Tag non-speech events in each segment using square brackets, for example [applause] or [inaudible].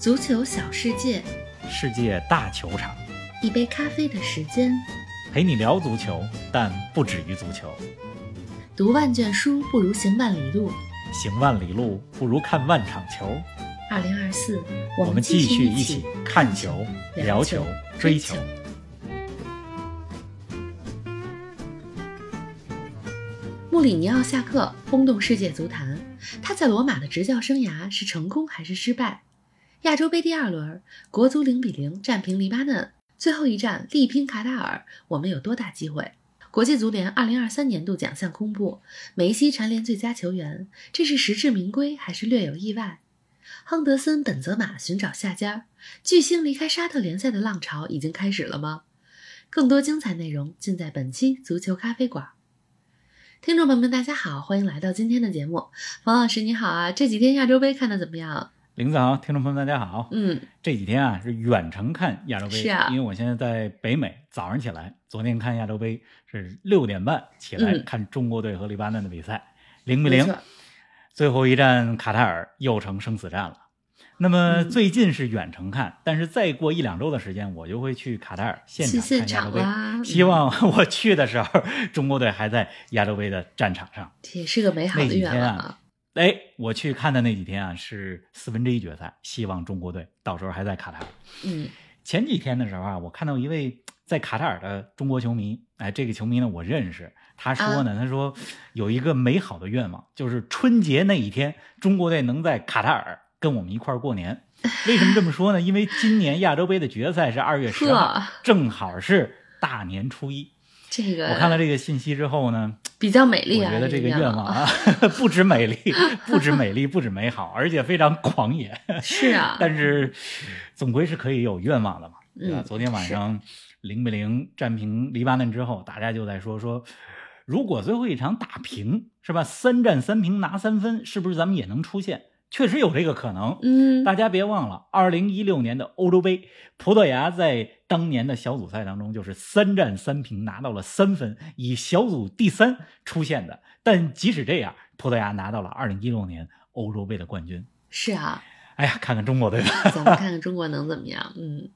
足球小世界，世界大球场，一杯咖啡的时间，陪你聊足球，但不止于足球。读万卷书不如行万里路，行万里路不如看万场球。二零二四，我们继续一起看球、聊球、追球。穆里尼奥下课，轰动世界足坛。他在罗马的执教生涯是成功还是失败？亚洲杯第二轮，国足零比零战平黎巴嫩，最后一战力拼卡塔尔，我们有多大机会？国际足联二零二三年度奖项公布，梅西蝉联最佳球员，这是实至名归还是略有意外？亨德森、本泽马寻找下家，巨星离开沙特联赛的浪潮已经开始了吗？更多精彩内容尽在本期足球咖啡馆。听众朋友们，大家好，欢迎来到今天的节目。冯老师你好啊，这几天亚洲杯看的怎么样？林子豪，听众朋友们大家好。嗯，这几天啊是远程看亚洲杯，是啊因为我现在在北美，早上起来，昨天看亚洲杯是六点半起来嗯看中国队和黎巴嫩的比赛，零比零，最后一战卡塔尔又成生死战了。那么嗯最近是远程看，但是再过一两周的时间，我就会去卡塔尔现场看亚洲杯。希望我去的时候，中国队还在亚洲杯的战场上。也是个美好的那几愿望天啊。哎，我去看的那几天啊，是四分之一决赛，希望中国队到时候还在卡塔尔。嗯，前几天的时候啊，我看到一位在卡塔尔的中国球迷，哎，这个球迷呢我认识，他说啊呢，他说有一个美好的愿望，就是春节那一天，中国队能在卡塔尔跟我们一块儿过年。为什么这么说呢？因为今年亚洲杯的决赛是二月十号，正好是大年初一。这个我看了这个信息之后呢，比较美丽啊，我觉得这个愿愿望啊，[laughs] 不止美丽，[laughs] 不止美丽，不止美好，而且非常狂野。[laughs] 是啊，但是总归是可以有愿望的嘛，对吧？嗯昨天晚上零比零战平黎巴嫩之后，大家就在说说，如果最后一场打平，是吧？三战三平拿三分，是不是咱们也能出现？确实有这个可能。嗯，大家别忘了，二零一六年的欧洲杯，葡萄牙在当年的小组赛当中就是三战三平拿到了三分，以小组第三出现的。但即使这样，葡萄牙拿到了二零一六年欧洲杯的冠军。是啊，哎呀，看看中国队吧。咱们看看中国能怎么样？嗯，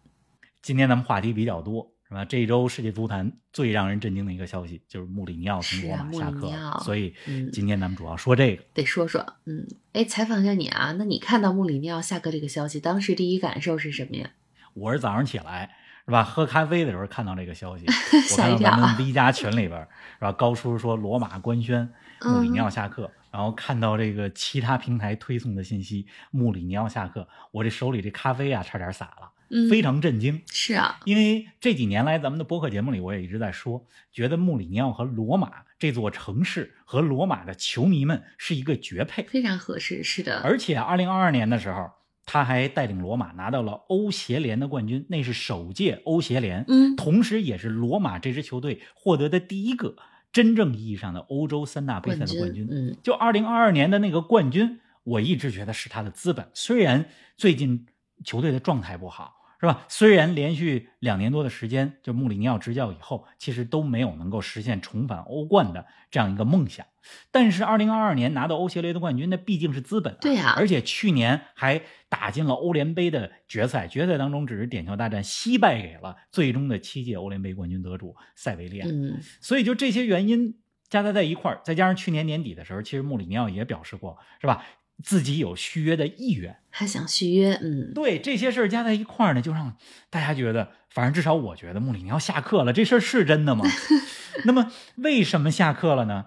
今天咱们话题比较多，是吧？这一周世界足坛最让人震惊的一个消息就是穆里尼奥从罗马下课所以嗯今天咱们主要说这个。得说说，嗯，哎，采访一下你啊，那你看到穆里尼奥下课这个消息，当时第一感受是什么呀？我是早上起来是吧，喝咖啡的时候看到这个消息，[laughs] 我看到咱们 V 加群里边是吧，高叔说罗马官宣穆里尼奥下课，然后看到这个其他平台推送的信息，穆里尼奥下课，我这手里这咖啡啊差点洒了，嗯，非常震惊。是啊，因为这几年来，咱们的播客节目里，我也一直在说，觉得穆里尼奥和罗马这座城市和罗马的球迷们是一个绝配。非常合适，是的，而且，二零二二年的时候，他还带领罗马拿到了欧协联的冠军，那是首届欧协联，嗯同时也是罗马这支球队获得的第一个真正意义上的欧洲三大杯赛的冠军。嗯，就二零二二年的那个冠军，我一直觉得是他的资本。虽然最近球队的状态不好，是吧？虽然连续两年多的时间，就穆里尼奥执教以后，其实都没有能够实现重返欧冠的这样一个梦想。但是二零二二年拿到欧协联的冠军，那毕竟是资本、啊。对呀而且去年还打进了欧联杯的决赛，决赛当中只是点球大战惜败给了最终的七届欧联杯冠军得主塞维利亚。嗯，所以就这些原因加在在一块儿，再加上去年年底的时候，其实穆里尼奥也表示过，是吧？自己有续约的意愿。还想续约，嗯，对这些事儿加在一块儿呢，就让大家觉得，反正至少我觉得穆里尼奥下课了，这事儿是真的吗？[laughs] 那么为什么下课了呢？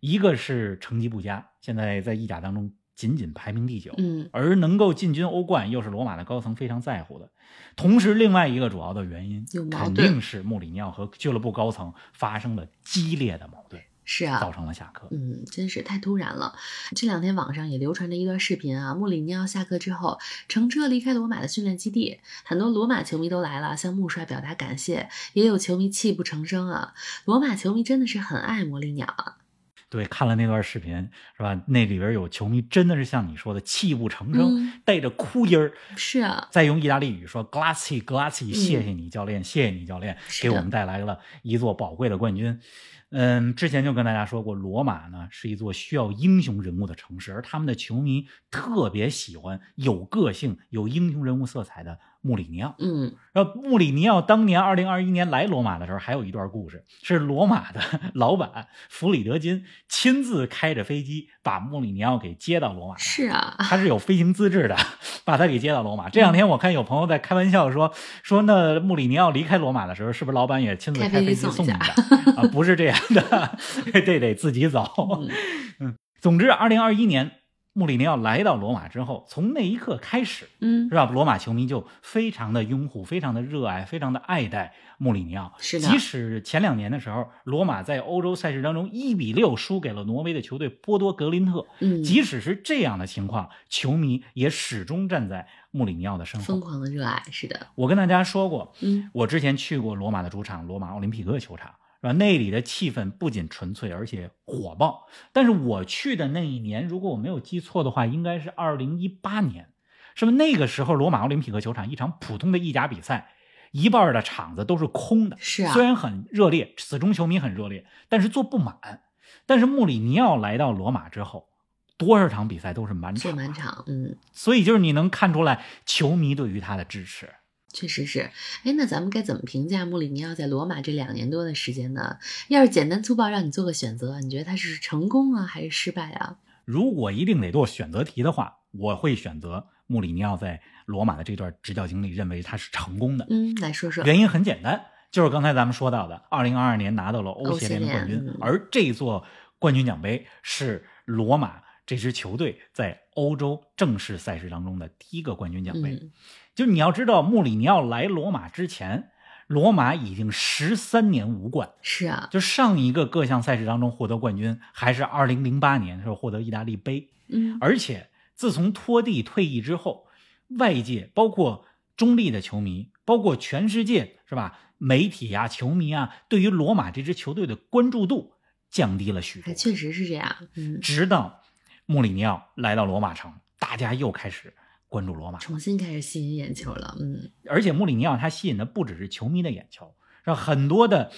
一个是成绩不佳，现在在意甲当中仅仅排名第九，嗯，而能够进军欧冠，又是罗马的高层非常在乎的。同时，另外一个主要的原因肯定是穆里尼奥和俱乐部高层发生了激烈的矛盾，是啊，造成了下课。嗯，真是太突然了。这两天网上也流传着一段视频啊，穆里尼奥下课之后乘车离开罗马的训练基地，很多罗马球迷都来了，向穆帅表达感谢，也有球迷泣不成声啊。罗马球迷真的是很爱魔力鸟啊。对，看了那段视频是吧？那里边有球迷真的是像你说的泣不成声，嗯带着哭音儿，是啊，再用意大利语说嗯谢谢你教练，谢谢你教练，给我们带来了一座宝贵的冠军。嗯，之前就跟大家说过，罗马呢是一座需要英雄人物的城市，而他们的球迷特别喜欢有个性、有英雄人物色彩的穆里尼奥。嗯，然后穆里尼奥当年二零二一年来罗马的时候，还有一段故事，是罗马的 [laughs] 老板弗里德金亲自开着飞机把穆里尼奥给接到罗马。是啊，他是有飞行资质的，把他给接到罗马。这两天我看有朋友在开玩笑说说，那穆里尼奥离开罗马的时候，是不是老板也亲自开飞机送一下啊？不是这样的，[laughs] 这得自己走。嗯，总之，二零二一年。穆里尼奥来到罗马之后，从那一刻开始，嗯，是吧？罗马球迷就非常的拥护，非常的热爱，非常的爱戴穆里尼奥。是的，即使前两年的时候，罗马在欧洲赛事当中一比六输给了挪威的球队波多格林特，嗯，即使是这样的情况，球迷也始终站在穆里尼奥的身后，疯狂的热爱。是的，我跟大家说过，嗯，我之前去过罗马的主场罗马奥林匹克球场。是吧？那里的气氛不仅纯粹，而且火爆。但是我去的那一年，如果我没有记错的话，应该是二零一八年，是不？那个时候，罗马奥林匹克球场一场普通的意甲比赛，一半的场子都是空的。是啊，虽然很热烈，死忠球迷很热烈，但是坐不满。但是穆里尼奥来到罗马之后，多少场比赛都是满场，坐满场。嗯，所以就是你能看出来球迷对于他的支持。确实是，哎，那咱们该怎么评价穆里尼奥在罗马这两年多的时间呢？要是简单粗暴让你做个选择，你觉得他是成功啊，还是失败啊？如果一定得做选择题的话，我会选择穆里尼奥在罗马的这段执教经历，认为他是成功的。嗯，来说说。原因很简单，就是刚才咱们说到的，二零二二年拿到了欧协联的冠军，嗯、而这座冠军奖杯是罗马这支球队在欧洲正式赛事当中的第一个冠军奖杯。嗯就你要知道，穆里尼奥来罗马之前，罗马已经十三年无冠。是啊，就上一个各项赛事当中获得冠军，还是二零零八年的时候获得意大利杯。嗯，而且自从托蒂退役之后，外界包括中立的球迷，包括全世界是吧？媒体啊，球迷啊，对于罗马这支球队的关注度降低了许多。确实是这样。嗯，直到穆里尼奥来到罗马城，大家又开始。关注罗马，重新开始吸引眼球了。嗯，而且穆里尼奥他吸引的不只是球迷的眼球，让很多的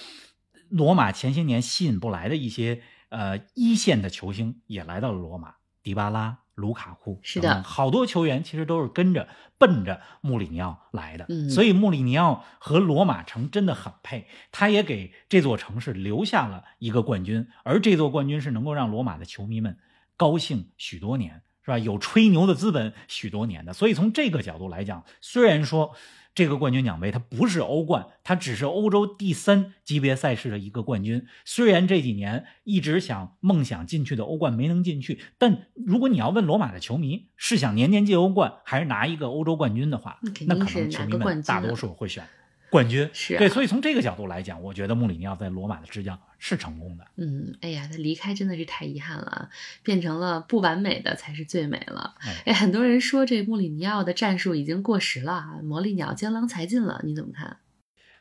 罗马前些年吸引不来的一些呃一线的球星也来到了罗马，迪巴拉、卢卡库是的，好多球员其实都是跟着奔着穆里尼奥来的。嗯，所以穆里尼奥和罗马城真的很配，他也给这座城市留下了一个冠军，而这座冠军是能够让罗马的球迷们高兴许多年。是吧？有吹牛的资本许多年的，所以从这个角度来讲，虽然说这个冠军奖杯它不是欧冠，它只是欧洲第三级别赛事的一个冠军。虽然这几年一直想梦想进去的欧冠没能进去，但如果你要问罗马的球迷是想年年进欧冠，还是拿一个欧洲冠军的话，那可能球迷们大多数会选冠军。是、啊、对，所以从这个角度来讲，我觉得穆里尼奥在罗马的执教是成功的。嗯，哎呀，他离开真的是太遗憾了，变成了不完美的才是最美了。哎，很多人说这穆里尼奥的战术已经过时了，魔力鸟江郎才尽了，你怎么看？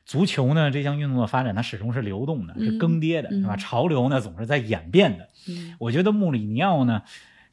足球呢，这项运动的发展它始终是流动的，是更迭的，嗯、是吧？潮流呢总是在演变的。嗯，我觉得穆里尼奥呢，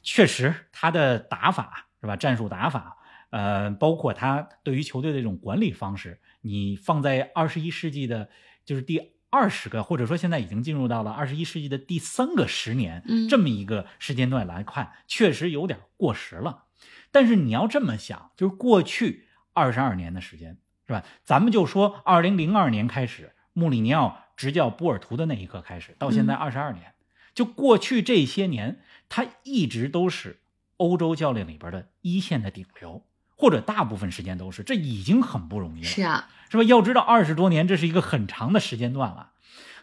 确实他的打法是吧？战术打法，呃，包括他对于球队的这种管理方式，你放在二十一世纪的，就是第。二十个，或者说现在已经进入到了二十一世纪的第三个十年，嗯，这么一个时间段来看，确实有点过时了。但是你要这么想，就是过去二十二年的时间，是吧？咱们就说二零零二年开始，穆里尼奥执教波尔图的那一刻开始，到现在二十二年，就过去这些年，他一直都是欧洲教练里边的一线的顶流，或者大部分时间都是，这已经很不容易了。是啊。是吧？要知道，二十多年，这是一个很长的时间段了。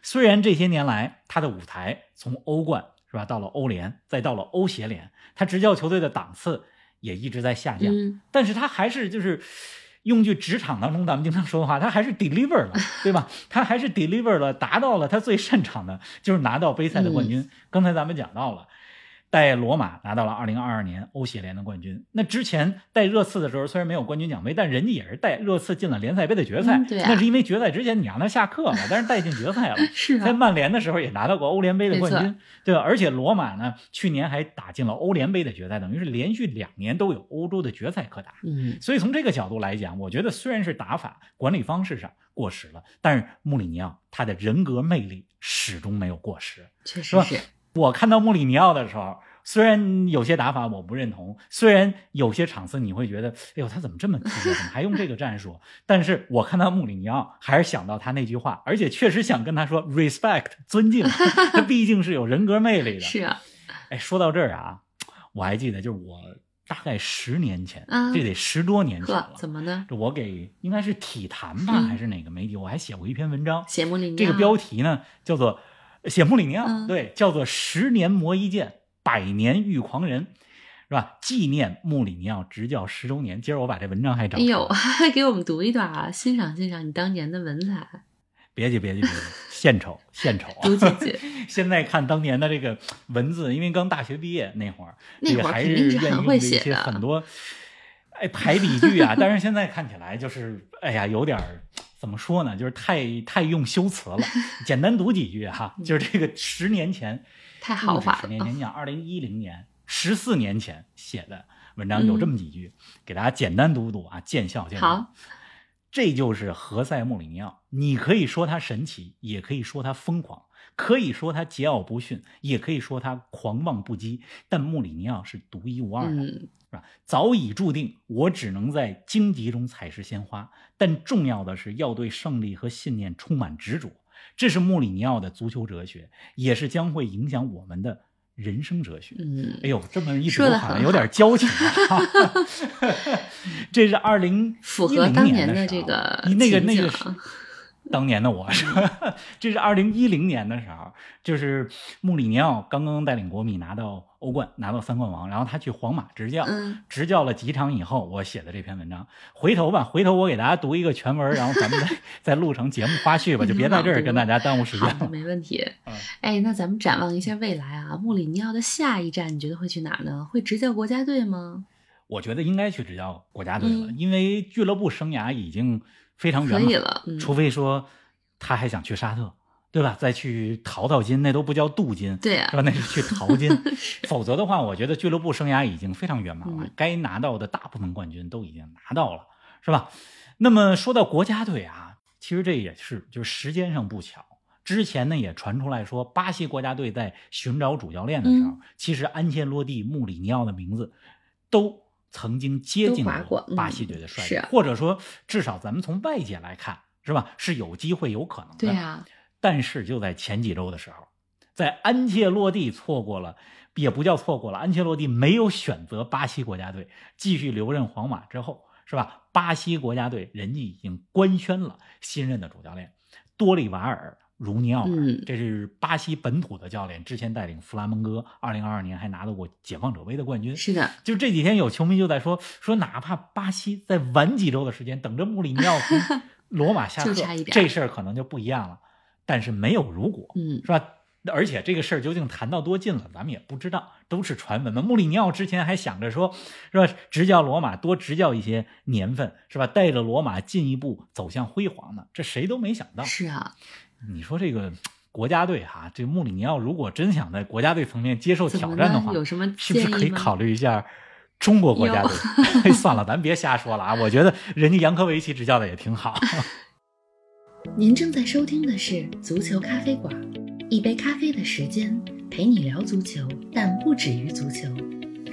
虽然这些年来，他的舞台从欧冠是吧，到了欧联，再到了欧协联，他执教球队的档次也一直在下降。嗯、但是他还是就是用句职场当中咱们经常说的话，他还是 deliver 了，对吧？他还是 deliver 了，达到了他最擅长的，就是拿到杯赛的冠军。嗯、刚才咱们讲到了，带罗马拿到了2022年欧协联的冠军。那之前带热刺的时候，虽然没有冠军奖杯，但人家也是带热刺进了联赛杯的决赛。嗯对啊那是因为决赛之前你让他下课了，[laughs] 但是带进决赛了。是在曼联的时候也拿到过欧联杯的冠军，对吧？而且罗马呢，去年还打进了欧联杯的决赛，等于是连续两年都有欧洲的决赛可打。嗯，所以从这个角度来讲，我觉得虽然是打法、管理方式上过时了，但是穆里尼奥他的人格魅力始终没有过时。吧确实是。我看到穆里尼奥的时候，虽然有些打法我不认同，虽然有些场次你会觉得，哎呦，他怎么这么？怎么还用这个战术？[laughs] 但是我看到穆里尼奥，还是想到他那句话，而且确实想跟他说 respect 尊敬，[laughs] 他毕竟是有人格魅力的。是啊，哎，说到这儿啊，我还记得，就是我大概十年前，啊这得十多年前了，。怎么呢？这我给应该是体坛吧，嗯还是哪个媒体？我还写过一篇文章，写穆里尼奥这个标题呢叫做“写穆里尼奥”，嗯对，叫做“十年磨一剑，百年遇狂人”，是吧？纪念穆里尼奥执教十周年。今儿我把这文章还找哎呦，还给我们读一段啊，欣赏欣赏你当年的文采，别介别介别介，献丑献丑啊！读几句。[laughs] 现在看当年的这个文字，因为刚大学毕业那会儿，那会儿还肯定是愿意用很会写的很多，哎排比句啊。但是现在看起来就是，哎呀，有点儿怎么说呢？就是太太用修辞了。简单读几句哈，就是这个十年前，太豪华了。十年前讲二零一零年，十四年前写的文章有这么几句，给大家简单读读啊，见笑见好。这就是何塞·穆里尼奥。你可以说他神奇，也可以说他疯狂，可以说他桀骜不驯，也可以说他狂妄不羁。但穆里尼奥是独一无二的，嗯，是吧？早已注定，我只能在荆棘中采食鲜花。但重要的是要对胜利和信念充满执着，这是穆里尼奥的足球哲学，也是将会影响我们的人生哲学。嗯哎呦，这么一说好像有点交情啊！[laughs] 这是二零符合当年年的这个那个那个当年的我是，[laughs] 这是二零一零年的时候，就是穆里尼奥刚刚带领国米拿到欧冠，拿到三冠王，然后他去皇马执教，嗯执教了几场以后，我写的这篇文章。回头吧，回头我给大家读一个全文，然后咱们再 [laughs] 再录成节目花絮吧，就别在这儿跟大家耽误时间了。没问题嗯。哎，那咱们展望一下未来啊，穆里尼奥的下一站，你觉得会去哪儿呢？会执教国家队吗？我觉得应该去执教国家队了，嗯因为俱乐部生涯已经非常圆满了，嗯，除非说他还想去沙特，对吧？再去淘淘金，那都不叫镀金，对啊是吧？那是去淘金。[laughs] 否则的话，我觉得俱乐部生涯已经非常圆满了，嗯该拿到的大部分冠军都已经拿到了，是吧？那么说到国家队啊，其实这也是就是时间上不巧。之前呢也传出来说，巴西国家队在寻找主教练的时候，嗯其实安切洛蒂、穆里尼奥的名字都曾经接近过嗯巴西队的帅是啊或者说至少咱们从外界来看，是吧？是有机会、有可能的。对啊，但是就在前几周的时候，在安切洛蒂错过了，也不叫错过了，安切洛蒂没有选择巴西国家队，继续留任皇马之后，是吧？巴西国家队人家已经官宣了新任的主教练多利瓦尔。茹尼奥尔，嗯这是巴西本土的教练，之前带领弗拉门戈，二零二二年还拿到过解放者杯的冠军。是的，就这几天有球迷就在说说，哪怕巴西再晚几周的时间，等着穆里尼奥从罗马下课，这事儿可能就不一样了。但是没有如果，嗯是吧？而且这个事儿究竟谈到多近了，咱们也不知道，都是传闻嘛。穆里尼奥之前还想着说，是吧？执教罗马多执教一些年份，是吧？带着罗马进一步走向辉煌呢，这谁都没想到。是啊，你说这个国家队哈，这穆里尼奥如果真想在国家队层面接受？挑战的话，有什么是不是可以考虑一下中国国家队？[laughs] 哎算了，咱别瞎说了啊！我觉得人家杨科维奇执教的也挺好。您正在收听的是《足球咖啡馆》，一杯咖啡的时间陪你聊足球，但不止于足球。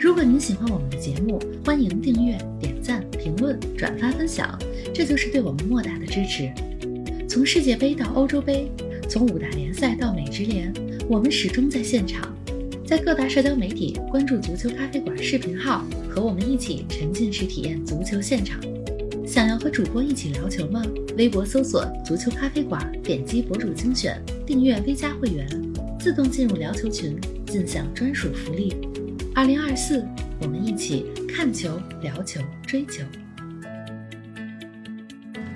如果您喜欢我们的节目，欢迎订阅、点赞、评论、转发分享，这就是对我们莫大的支持。从世界杯到欧洲杯，从五大联赛到美职联，我们始终在现场。在各大社交媒体关注“足球咖啡馆”视频号，和我们一起沉浸式体验足球现场。想要和主播一起聊球吗？微博搜索“足球咖啡馆”，点击博主精选，订阅 V 加会员，自动进入聊球群，尽享专属福利。二零二四，我们一起看球、聊球、追球。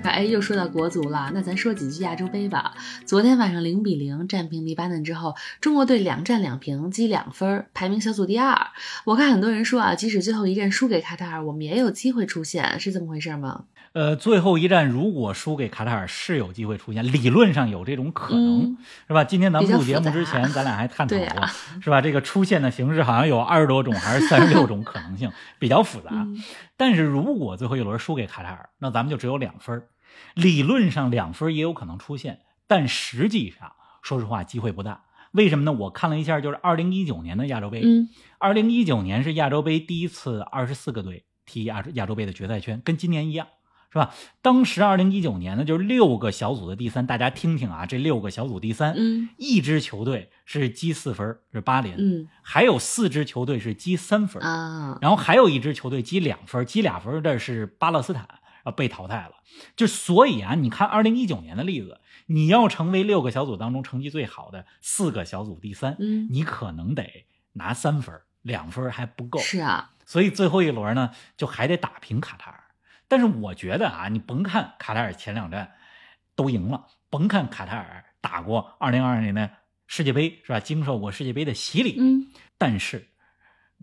看，哎，又说到国足了，那咱说几句亚洲杯吧。昨天晚上零比零战平黎巴嫩之后，中国队两战两平，积两分，排名小组第二。我看很多人说啊，即使最后一战输给卡塔尔，我们也有机会出线，是这么回事吗？呃，最后一战如果输给卡塔尔，是有机会出现，理论上有这种可能，嗯是吧？今天咱们录节目之前，咱俩还探讨 [laughs] 过，啊是吧？这个出现的形式好像有二十多种还是三十六种可能性，比较复杂。嗯但是如果最后一轮输给卡塔尔，那咱们就只有两分儿，理论上两分也有可能出现，但实际上说实话机会不大。为什么呢？我看了一下，就是二零一九年的亚洲杯，嗯二零一九年是亚洲杯第一次二十四个队踢亚亚洲杯的决赛圈，跟今年一样，是吧？当时二零一九年呢，就是六个小组的第三，大家听听啊，这六个小组第三，嗯一支球队是积四分，是巴林，嗯还有四支球队是积三分，啊，然后还有一支球队积两分，积俩分的是巴勒斯坦，啊被淘汰了。就所以啊，你看二零一九年的例子，你要成为六个小组当中成绩最好的四个小组第三，嗯你可能得拿三分，两分还不够。是啊，所以最后一轮呢，就还得打平卡塔尔。但是我觉得啊，你甭看卡塔尔前两战都赢了，甭看卡塔尔打过二零二二年的世界杯是吧，经受过世界杯的洗礼，嗯但是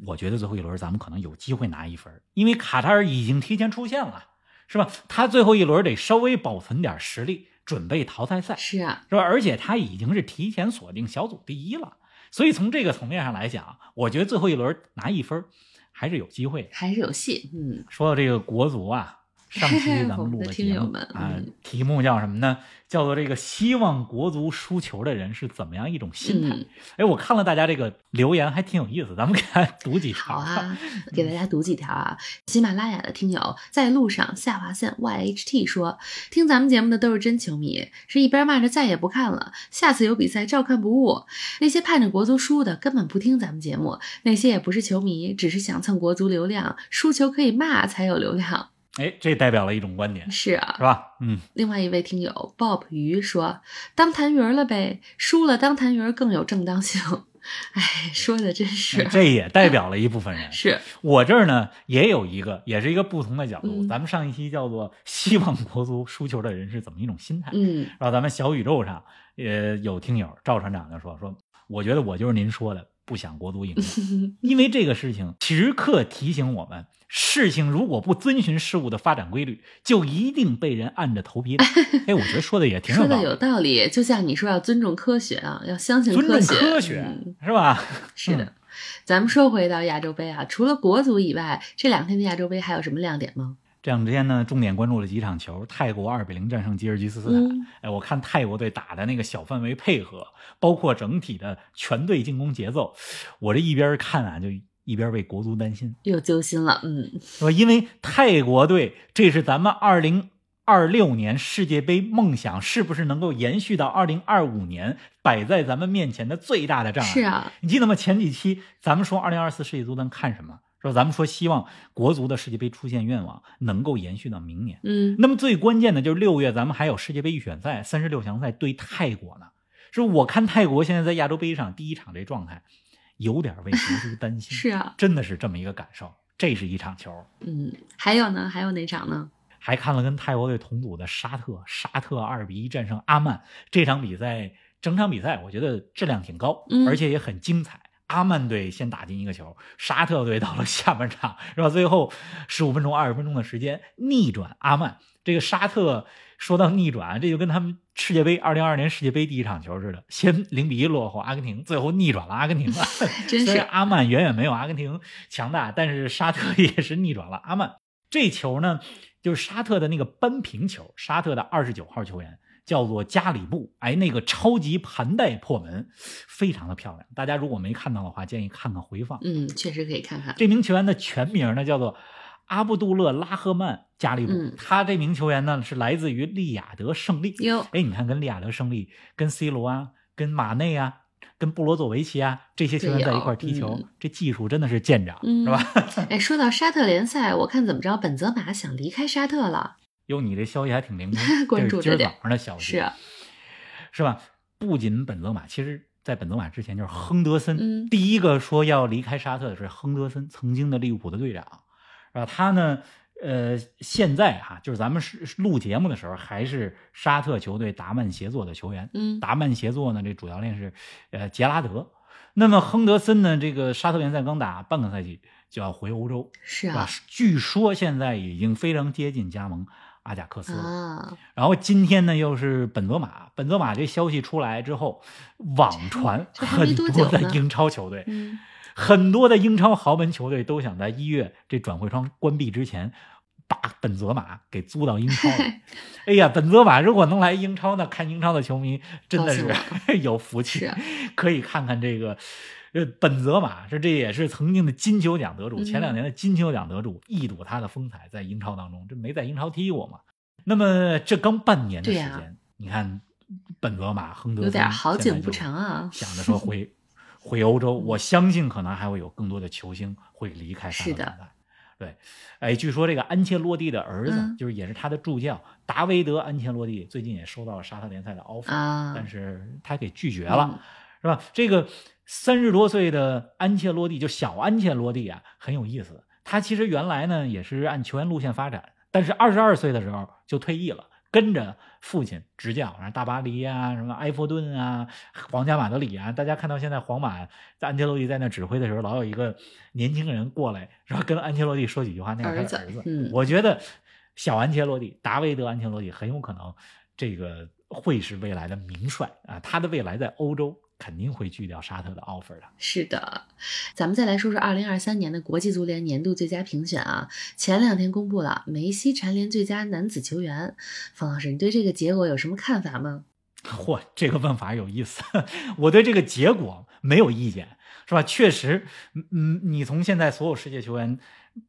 我觉得最后一轮咱们可能有机会拿一分，因为卡塔尔已经提前出线了，是吧？他最后一轮得稍微保存点实力，准备淘汰赛，是啊，是吧？而且他已经是提前锁定小组第一了，所以从这个层面上来讲，我觉得最后一轮拿一分还是有机会的。还是有戏，嗯说到这个国足啊，上期 [laughs] 咱们录的的节目听友们啊嗯，题目叫什么呢？叫做这个希望国足输球的人是怎么样一种心态？嗯，哎，我看了大家这个留言，还挺有意思，咱们给大家读几条。好啊，给大家读几条啊。喜马拉雅的听友在路上下划线 YHT 说，听咱们节目的都是真球迷，是一边骂着再也不看了，下次有比赛照看不误。那些盼着国足输的根本不听咱们节目，那些也不是球迷，只是想蹭国足流量，输球可以骂才有流量。哎，这代表了一种观点，是啊是，吧？嗯，另外一位听友 Bob 鱼说：“当痰盂儿了呗，输了当痰盂儿更有正当性。[laughs] ”哎，说的真是哎这也代表了一部分人。[laughs] 是，我这儿呢也有一个，也是一个不同的角度。嗯咱们上一期叫做“希望国足输球的人是怎么一种心态”，嗯然后咱们小宇宙上也有听友赵船长就说说，我觉得我就是您说的不想国足赢，[laughs] 因为这个事情时刻提醒我们，事情如果不遵循事物的发展规律，就一定被人按着头皮 [laughs] 打。哎，我觉得说的也挺道理，说的有道理，就像你说要尊重科学啊，要相信尊重学。科学、嗯、是吧？[laughs] 是的。咱们说回到亚洲杯啊，除了国足以外，这两天的亚洲杯还有什么亮点吗？这两天呢，重点关注了几场球。泰国二比零战胜吉尔吉斯斯坦。嗯哎，我看泰国队打的那个小范围配合，包括整体的全队进攻节奏，我这一边看啊，就一边为国足担心，又揪心了，嗯，是吧？因为泰国队这是咱们二零二六年世界杯梦想是不是能够延续到二零二五年摆在咱们面前的最大的障碍。是啊，你记得吗？前几期咱们说二零二四世界足坛看什么？说咱们说希望国足的世界杯出现愿望能够延续到明年。嗯，那么最关键的就是六月咱们还有世界杯预选赛三十六强赛对泰国呢。是我看泰国现在在亚洲杯上第一场这状态，有点为国足担心。是啊，真的是这么一个感受。这是一场球，嗯，还有呢？还有哪场呢？还看了跟泰国队同组的沙特，沙特二比一战胜阿曼。这场比赛整场比赛我觉得质量挺高，嗯而且也很精彩。阿曼队先打进一个球，沙特队到了下半场，是吧？最后十五分钟、二十分钟的时间逆转阿曼。这个沙特说到逆转，这就跟他们世界杯二零二二年世界杯第一场球似的，先零比一落后阿根廷，最后逆转了阿根廷了。[laughs] 真是 [laughs] 阿曼远远没有阿根廷强大，但是沙特也是逆转了阿曼。这球呢，就是沙特的那个扳平球，沙特的二十九号球员叫做加里布，哎，那个超级盘带破门，非常的漂亮。大家如果没看到的话，建议看看回放。嗯，确实可以看看。这名球员的全名呢叫做阿布杜勒拉赫曼加里布，嗯他这名球员呢是来自于利雅得胜利。哟，哎，你看，跟利雅得胜利、跟 C 罗啊、跟马内啊、跟布罗佐维奇啊这些球员在一块踢球，这技术真的是见长，嗯是吧？哎，说到沙特联赛，我看怎么着，本泽马想离开沙特了。哟，你这消息还挺灵通，[laughs] 关注今儿早上的消息，是啊，是吧？不仅本泽马，其实在本泽马之前就是亨德森，嗯第一个说要离开沙特的是亨德森，曾经的利物浦的队长，是吧？他呢，呃，现在哈、就是咱们是是录节目的时候，还是沙特球队达曼协作的球员。嗯达曼协作呢，这主教练是呃杰拉德。那么亨德森呢，这个沙特联赛刚打半个赛季就要回欧洲，是啊？据说现在已经非常接近加盟阿贾克斯了。啊，然后今天呢，又是本泽马。本泽马这消息出来之后，网传很多的英超球队，嗯，很多的英超豪门球队都想在一月这转会窗关闭之前，把本泽马给租到英超来。[laughs] 哎呀，本泽马如果能来英超呢，看英超的球迷真的是 [laughs] 有福气，可以看看这个。呃，本泽马是这也是曾经的金球奖得主，嗯前两年的金球奖得主，一睹他的风采在英超当中，这没在英超踢过嘛？那么这刚半年的时间，你看本泽马、亨德森有点好景不长啊。想着说回回欧洲，我相信可能还会有更多的球星会离开沙特赛。对，哎，据说这个安切洛蒂的儿子，嗯就是也是他的助教达维德·安切洛蒂，最近也收到了沙特联赛的 offer，、啊但是他给拒绝了，嗯是吧？这个三十多岁的安切洛蒂，就小安切洛蒂啊，很有意思。他其实原来呢也是按球员路线发展，但是二十二岁的时候就退役了，跟着父亲执教，然后大巴黎啊、什么埃弗顿啊、皇家马德里啊。大家看到现在皇马在安切洛蒂在那指挥的时候，老有一个年轻人过来，然后跟安切洛蒂说几句话，那是他的儿子。儿子嗯我觉得小安切洛蒂、达维德·安切洛蒂很有可能这个会是未来的名帅啊，他的未来在欧洲肯定会拒掉沙特的 offer 的。是的，咱们再来说说二零二三年的国际足联年度最佳评选啊，前两天公布了梅西蝉联最佳男子球员。方老师，你对这个结果有什么看法吗？[laughs] 嚯，这个问法有意思。[laughs] 我对这个结果没有意见，是吧？确实，嗯嗯，你从现在所有世界球员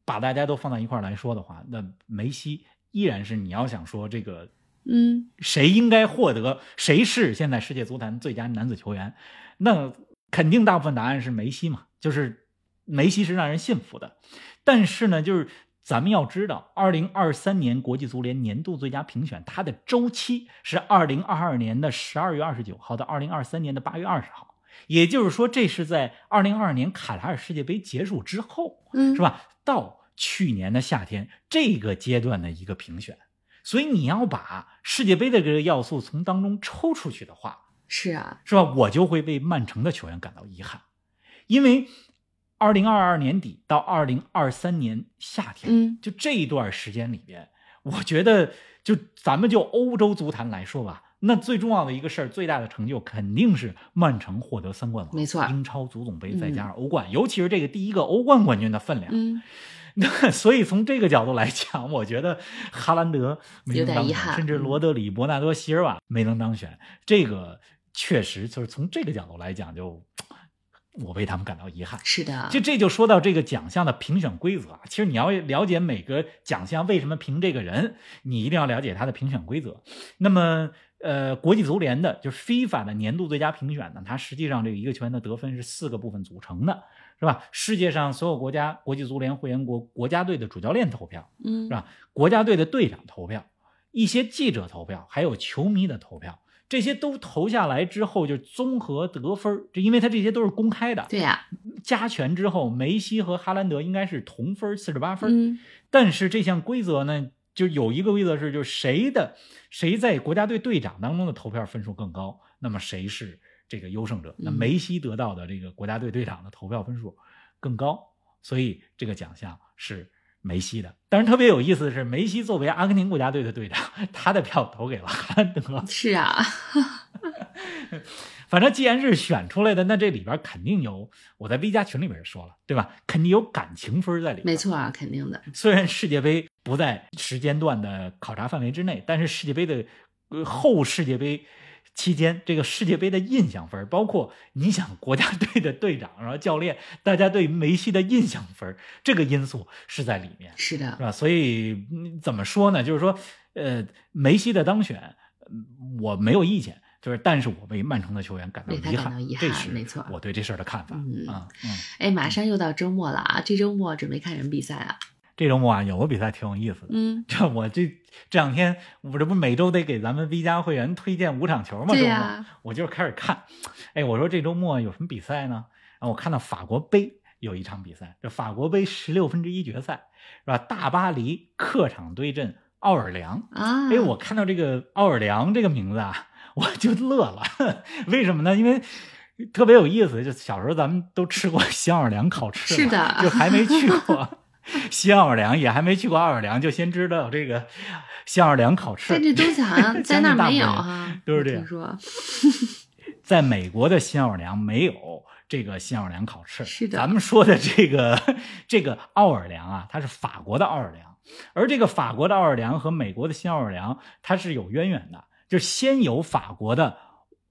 把大家都放到一块儿来说的话，那梅西依然是你要想说这个嗯，谁应该获得，谁是现在世界足坛最佳男子球员，那肯定大部分答案是梅西嘛，就是梅西是让人信服的。但是呢，就是咱们要知道，二零二三年国际足联年度最佳评选，它的周期是二零二二年的十二月二十九号到二零二三年的八月二十号，也就是说，这是在二零二二年卡塔尔世界杯结束之后，嗯是吧？到去年的夏天这个阶段的一个评选，所以你要把世界杯的这个要素从当中抽出去的话，是啊，是吧？我就会为曼城的球员感到遗憾，因为二零二二年底到二零二三年夏天，嗯，就这一段时间里边，我觉得就咱们就欧洲足坛来说吧，那最重要的一个事儿，最大的成就肯定是曼城获得三冠王，没错英超足总杯再加上欧冠，尤其是这个第一个欧冠冠军的分量。嗯，那 [laughs] 所以从这个角度来讲，我觉得哈兰德没能当选，甚至嗯罗德里、伯纳多、席尔瓦没能当选，这个确实就是从这个角度来讲就，我为他们感到遗憾。是的，就这就说到这个奖项的评选规则啊，其实你要了解每个奖项为什么评这个人，你一定要了解他的评选规则。那么，呃，国际足联的就是 FIFA 的年度最佳评选呢，它实际上这个一个球员的得分是四个部分组成的，是吧？世界上所有国家国际足联会员国国家队的主教练投票，嗯是，吧？国家队的队长投票，一些记者投票，还有球迷的投票，这些都投下来之后，就综合得分儿。这因为他这些都是公开的，对呀，加权之后，梅西和哈兰德应该是同分四十八分。嗯，但是这项规则呢，就有一个规则是，就是谁的谁在国家队队长当中的投票分数更高，那么谁是这个优胜者。那嗯梅西得到的这个国家队队长的投票分数更高，所以这个奖项是梅西的。但是特别有意思的是，梅西作为阿根廷国家队的队长，他的票投给了哈兰德。是啊，[laughs] 反正既然是选出来的，那这里边肯定有，我在 V 加群里边也说了，对吧？肯定有感情分在里边。没错啊，肯定的，虽然世界杯不在时间段的考察范围之内，但是世界杯的呃后世界杯期间，这个世界杯的印象分，包括你想国家队的队长，然后教练，大家对梅西的印象分，这个因素是在里面，是的是，吧？所以嗯怎么说呢？就是说，呃，梅西的当选，嗯我没有意见。就是，但是我为曼城的球员感到遗憾，没错我对这事儿的看法。嗯啊，嗯，哎，马上又到周末了啊，这周末准备看什么比赛啊？这周末啊，有个比赛挺有意思的，嗯，[laughs] 这我这这两天，我这不每周得给咱们 V 加会员推荐五场球吗？周末、对呀我就是开始看，哎，我说这周末有什么比赛呢？然后我看到法国杯有一场比赛，这法国杯十六分之一决赛是吧？大巴黎客场对阵奥尔良啊！哎，我看到这个奥尔良这个名字啊，[laughs] 我就乐了。[laughs] 为什么呢？因为特别有意思。就小时候咱们都吃过新奥尔良烤翅，是的，就还没去过新奥尔良，也还没去过奥尔良，就先知道这个新奥尔良烤翅。但这东西好像在那没有啊，[laughs] 都是这样说。[laughs] 在美国的新奥尔良没有这个新奥尔良烤翅，是的。咱们说的这个 [laughs] 这个奥尔良啊，它是法国的奥尔良，而这个法国的奥尔良和美国的新奥尔良它是有渊源的，就先有法国的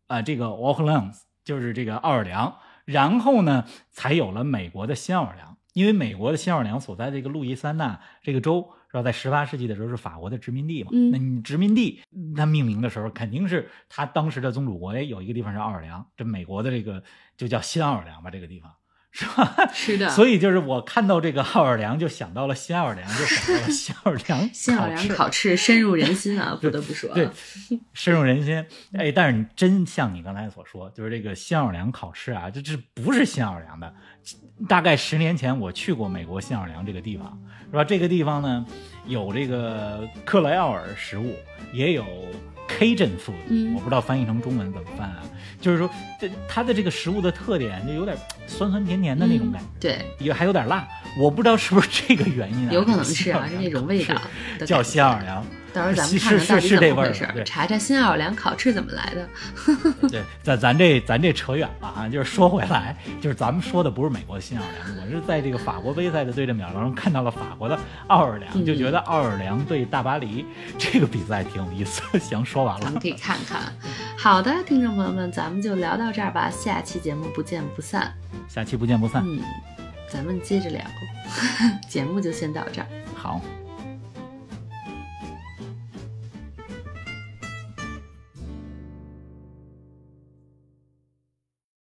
呃这个 Orleans，就是这个奥尔良，然后呢才有了美国的新奥尔良，因为美国的新奥尔良所在这个路易斯安那这个州。知道在十八世纪的时候是法国的殖民地嘛？那你殖民地，它命名的时候肯定是它当时的宗主国。哎，有一个地方是奥尔良，这美国的这个就叫新奥尔良吧？这个地方是吧？是的。所以就是我看到这个奥尔良，就想到了新奥尔良，就想到了新奥尔良。[laughs] 新奥尔良烤翅深入人心啊，不得不说。对，深入人心。哎，但是你真像你刚才所说，就是这个新奥尔良烤翅啊，这这不是新奥尔良的。大概十年前我去过美国新奥尔良这个地方，是吧？这个地方呢，有这个克莱奥尔食物，也有 Cajun food，我不知道翻译成中文怎么翻啊？就是说，这它的这个食物的特点就有点酸酸甜甜的那种感觉，对，也还有点辣。我不知道是不是这个原因啊？有可能是啊，是那种味道。叫新奥尔良。到时候咱们看看到底怎么回事，查查新奥尔良烤翅怎么来的。[laughs] 对，咱咱这咱这扯远了啊，就是说回来，就是咱们说的不是美国新奥尔良，我是在这个法国杯赛的对阵表当中看到了法国的奥尔良，就觉得奥尔良对大巴黎这个比赛挺有意思。行，说完了，咱们可以看看。好的，听众朋友们，咱们就聊到这儿吧，下期节目不见不散。下期不见不散。嗯，咱们接着聊，[laughs] 节目就先到这儿。好。